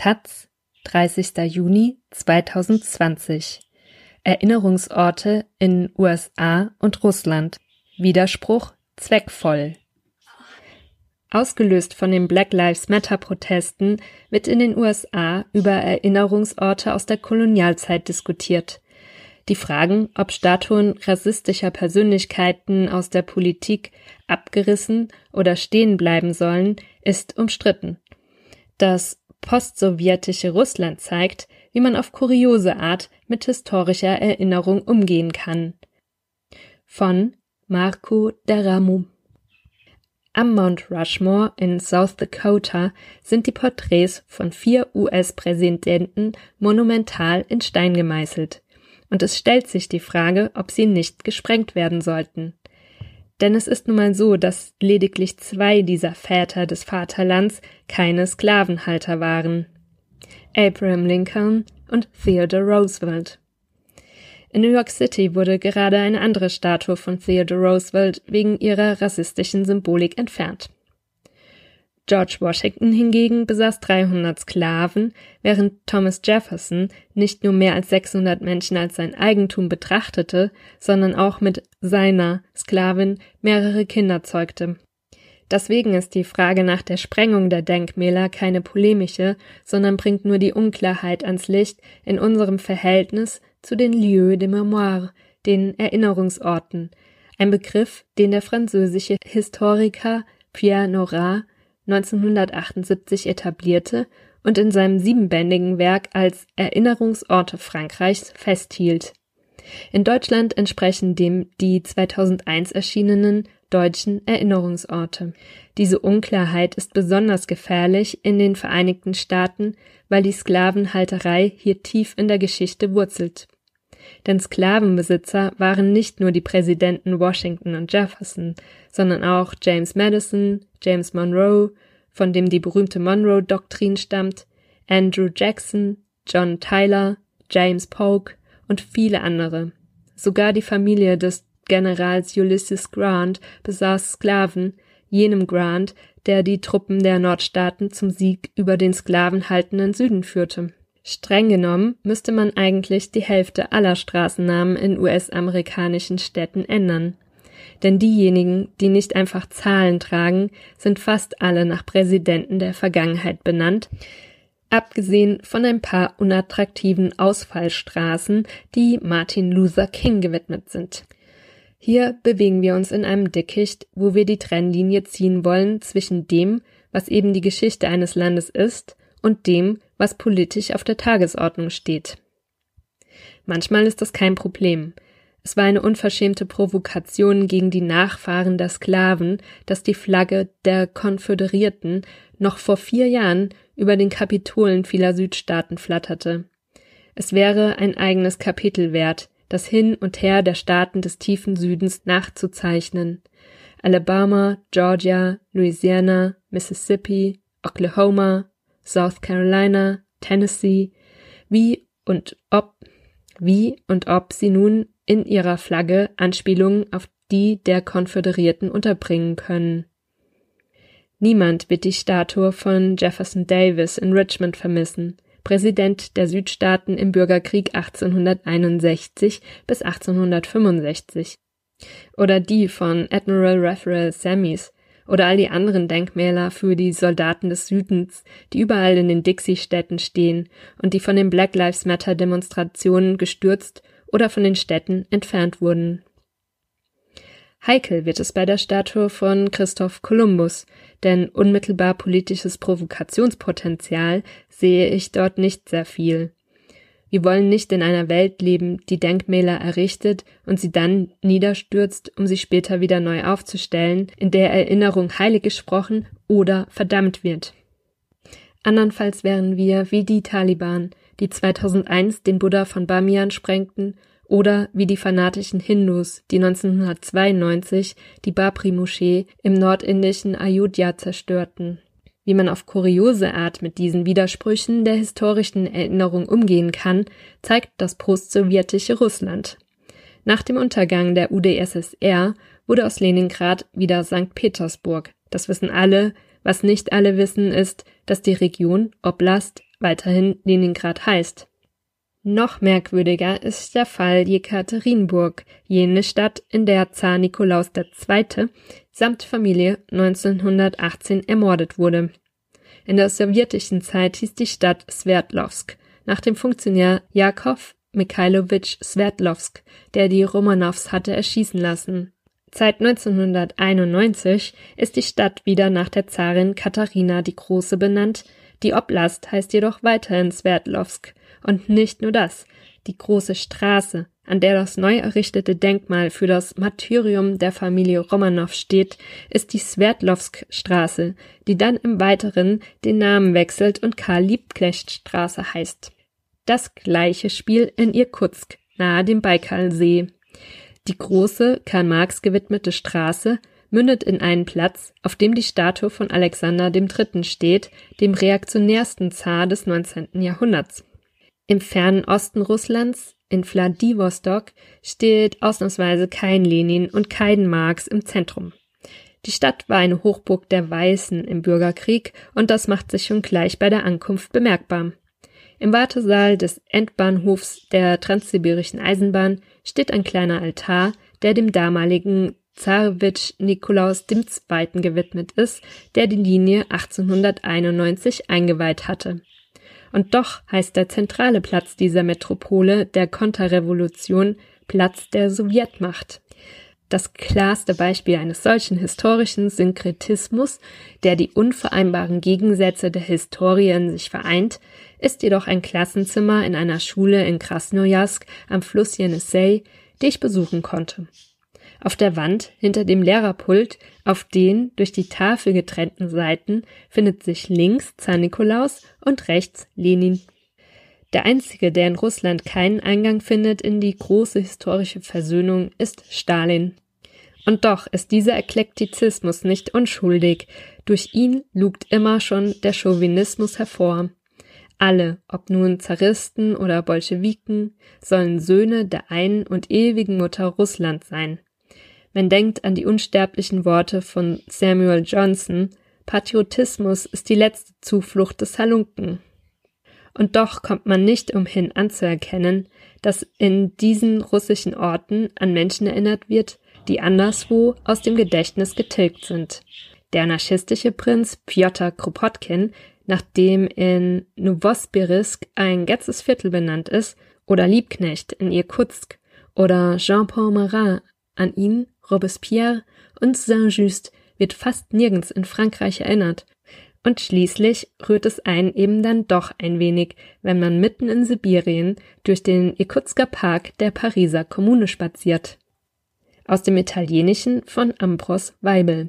Taz, 30. Juni 2020. Erinnerungsorte in USA und Russland. Widerspruch zweckvoll. Ausgelöst von den Black Lives Matter Protesten wird in den USA über Erinnerungsorte aus der Kolonialzeit diskutiert. Die Fragen, ob Statuen rassistischer Persönlichkeiten aus der Politik abgerissen oder stehen bleiben sollen, ist umstritten. Das postsowjetische Russland zeigt, wie man auf kuriose Art mit historischer Erinnerung umgehen kann. Von Marco Deramu am Mount Rushmore in South Dakota sind die Porträts von vier US-Präsidenten monumental in Stein gemeißelt. Und es stellt sich die Frage, ob sie nicht gesprengt werden sollten. Denn es ist nun mal so, dass lediglich zwei dieser Väter des Vaterlands keine Sklavenhalter waren. Abraham Lincoln und Theodore Roosevelt. In New York City wurde gerade eine andere Statue von Theodore Roosevelt wegen ihrer rassistischen Symbolik entfernt. George Washington hingegen besaß 300 Sklaven, während Thomas Jefferson nicht nur mehr als 600 Menschen als sein Eigentum betrachtete, sondern auch mit seiner Sklavin mehrere Kinder zeugte. Deswegen ist die Frage nach der Sprengung der Denkmäler keine polemische, sondern bringt nur die Unklarheit ans Licht in unserem Verhältnis zu den Lieux de Mémoire, den Erinnerungsorten, ein Begriff, den der französische Historiker Pierre Nora 1978 etablierte und in seinem siebenbändigen Werk als Erinnerungsorte Frankreichs festhielt. In Deutschland entsprechen dem die 2001 erschienenen deutschen Erinnerungsorte. Diese Unklarheit ist besonders gefährlich in den Vereinigten Staaten, weil die Sklavenhalterei hier tief in der Geschichte wurzelt. Denn Sklavenbesitzer waren nicht nur die Präsidenten Washington und Jefferson, sondern auch James Madison, James Monroe, von dem die berühmte Monroe-Doktrin stammt, Andrew Jackson, John Tyler, James Polk und viele andere. Sogar die Familie des Generals Ulysses Grant besaß Sklaven, jenem Grant, der die Truppen der Nordstaaten zum Sieg über den sklavenhaltenden Süden führte. Streng genommen müsste man eigentlich die Hälfte aller Straßennamen in US-amerikanischen Städten ändern. Denn diejenigen, die nicht einfach Zahlen tragen, sind fast alle nach Präsidenten der Vergangenheit benannt, abgesehen von ein paar unattraktiven Ausfallstraßen, die Martin Luther King gewidmet sind. Hier bewegen wir uns in einem Dickicht, wo wir die Trennlinie ziehen wollen zwischen dem, was eben die Geschichte eines Landes ist, und dem, was politisch auf der Tagesordnung steht. Manchmal ist das kein Problem. Es war eine unverschämte Provokation gegen die Nachfahren der Sklaven, dass die Flagge der Konföderierten noch vor vier Jahren über den Kapitolen vieler Südstaaten flatterte. Es wäre ein eigenes Kapitel wert, das Hin und Her der Staaten des tiefen Südens nachzuzeichnen. Alabama, Georgia, Louisiana, Mississippi, Oklahoma, South Carolina, Tennessee, wie und ob, wie und ob sie nun in ihrer Flagge Anspielungen auf die der Konföderierten unterbringen können. Niemand wird die Statue von Jefferson Davis in Richmond vermissen, Präsident der Südstaaten im Bürgerkrieg 1861 bis 1865. Oder die von Admiral Raphael Sammis oder all die anderen Denkmäler für die Soldaten des Südens, die überall in den Dixie-Städten stehen und die von den Black Lives Matter Demonstrationen gestürzt oder von den Städten entfernt wurden. Heikel wird es bei der Statue von Christoph Kolumbus, denn unmittelbar politisches Provokationspotenzial sehe ich dort nicht sehr viel. Wir wollen nicht in einer Welt leben, die Denkmäler errichtet und sie dann niederstürzt, um sie später wieder neu aufzustellen, in der Erinnerung heilig gesprochen oder verdammt wird. Andernfalls wären wir wie die Taliban, die 2001 den Buddha von Bamiyan sprengten oder wie die fanatischen Hindus, die 1992 die Babri-Moschee im nordindischen Ayodhya zerstörten. Wie man auf kuriose Art mit diesen Widersprüchen der historischen Erinnerung umgehen kann, zeigt das postsowjetische Russland. Nach dem Untergang der UdSSR wurde aus Leningrad wieder St. Petersburg. Das wissen alle. Was nicht alle wissen, ist, dass die Region Oblast weiterhin Leningrad heißt. Noch merkwürdiger ist der Fall Jekaterinburg, jene Stadt, in der Zar Nikolaus II. samt Familie 1918 ermordet wurde. In der sowjetischen Zeit hieß die Stadt Sverdlovsk, nach dem Funktionär Jakov Mikhailowitsch Sverdlovsk, der die Romanows hatte erschießen lassen. Seit 1991 ist die Stadt wieder nach der Zarin Katharina die Große benannt, die Oblast heißt jedoch weiterhin Sverdlovsk. Und nicht nur das. Die große Straße, an der das neu errichtete Denkmal für das Martyrium der Familie Romanow steht, ist die Sverdlovsk-Straße, die dann im Weiteren den Namen wechselt und Karl-Liebknecht-Straße heißt. Das gleiche Spiel in Irkutsk, nahe dem Baikalsee. Die große, Karl Marx gewidmete Straße mündet in einen Platz, auf dem die Statue von Alexander III. steht, dem reaktionärsten Zar des 19. Jahrhunderts. Im fernen Osten Russlands, in Wladiwostok, steht ausnahmsweise kein Lenin und kein Marx im Zentrum. Die Stadt war eine Hochburg der Weißen im Bürgerkrieg und das macht sich schon gleich bei der Ankunft bemerkbar. Im Wartesaal des Endbahnhofs der Transsibirischen Eisenbahn steht ein kleiner Altar, der dem damaligen Zarewitsch Nikolaus II. gewidmet ist, der die Linie 1891 eingeweiht hatte. Und doch heißt der zentrale Platz dieser Metropole der Konterrevolution Platz der Sowjetmacht. Das klarste Beispiel eines solchen historischen Synkretismus, der die unvereinbaren Gegensätze der Historie in sich vereint, ist jedoch ein Klassenzimmer in einer Schule in Krasnojarsk am Fluss Jenisei, die ich besuchen konnte. Auf der Wand hinter dem Lehrerpult, auf den durch die Tafel getrennten Seiten, findet sich links Zar Nikolaus und rechts Lenin. Der einzige, der in Russland keinen Eingang findet in die große historische Versöhnung, ist Stalin. Und doch ist dieser Eklektizismus nicht unschuldig. Durch ihn lugt immer schon der Chauvinismus hervor. Alle, ob nun Zaristen oder Bolschewiken, sollen Söhne der einen und ewigen Mutter Russland sein. Man denkt an die unsterblichen Worte von Samuel Johnson, Patriotismus ist die letzte Zuflucht des Halunken. Und doch kommt man nicht umhin anzuerkennen, dass in diesen russischen Orten an Menschen erinnert wird, die anderswo aus dem Gedächtnis getilgt sind. Der anarchistische Prinz Piotr Kropotkin, nach dem in Novosibirsk ein ganzes Viertel benannt ist, oder Liebknecht in Irkutsk, oder Jean-Paul Marat, an ihn Robespierre und Saint-Just wird fast nirgends in Frankreich erinnert. Und schließlich rührt es einen eben dann doch ein wenig, wenn man mitten in Sibirien durch den Irkutsker Park der Pariser Kommune spaziert. Aus dem Italienischen von Ambros Weibel